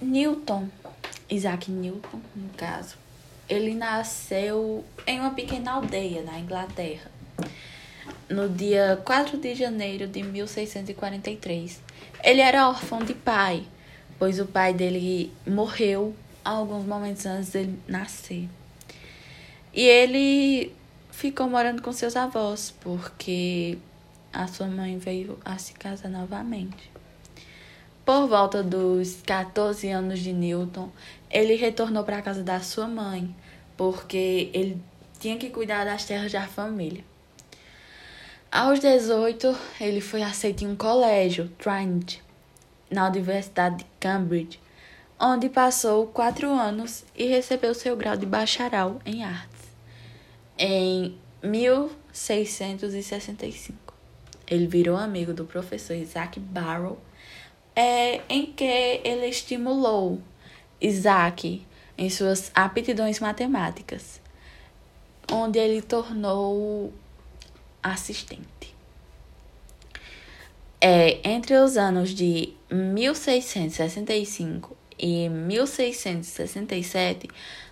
Newton, Isaac Newton, no caso, ele nasceu em uma pequena aldeia na Inglaterra, no dia 4 de janeiro de 1643. Ele era órfão de pai, pois o pai dele morreu alguns momentos antes dele nascer. E ele ficou morando com seus avós, porque a sua mãe veio a se casar novamente. Por volta dos 14 anos de Newton, ele retornou para a casa da sua mãe, porque ele tinha que cuidar das terras da família. Aos 18, ele foi aceito em um colégio, Trinity, na Universidade de Cambridge, onde passou quatro anos e recebeu seu grau de bacharel em artes. Em 1665, ele virou amigo do professor Isaac Barrow é, em que ele estimulou Isaac em suas aptidões matemáticas, onde ele tornou assistente. É, entre os anos de 1665 e 1667,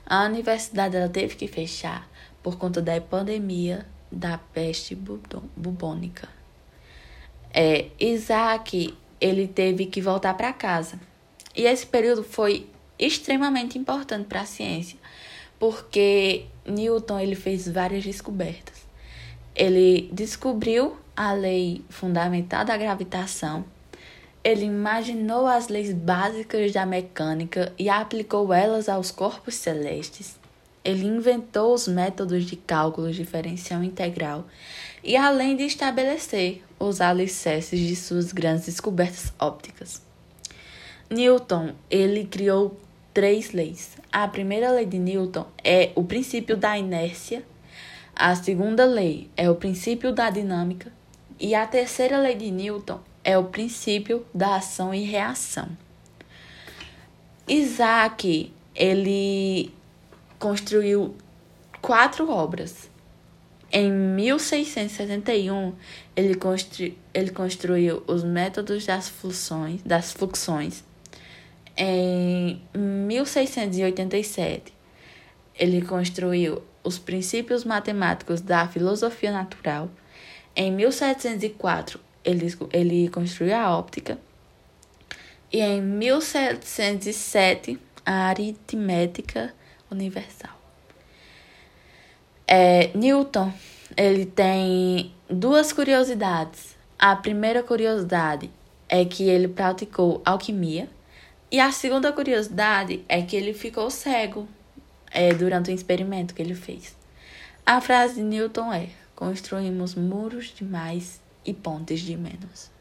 a universidade ela teve que fechar por conta da pandemia da peste bubônica. É, Isaac ele teve que voltar para casa. E esse período foi extremamente importante para a ciência, porque Newton ele fez várias descobertas. Ele descobriu a lei fundamental da gravitação, ele imaginou as leis básicas da mecânica e aplicou elas aos corpos celestes. Ele inventou os métodos de cálculo diferencial integral e além de estabelecer os alicerces de suas grandes descobertas ópticas. Newton, ele criou três leis. A primeira lei de Newton é o princípio da inércia, a segunda lei é o princípio da dinâmica e a terceira lei de Newton é o princípio da ação e reação. Isaac, ele construiu quatro obras. Em 1671, ele, constru, ele construiu os métodos das fluxões, das fluxões. Em 1687, ele construiu os princípios matemáticos da filosofia natural. Em 1704, ele, ele construiu a óptica. E em 1707, a aritmética universal. É, Newton, ele tem duas curiosidades. A primeira curiosidade é que ele praticou alquimia. E a segunda curiosidade é que ele ficou cego é, durante o experimento que ele fez. A frase de Newton é: construímos muros de mais e pontes de menos.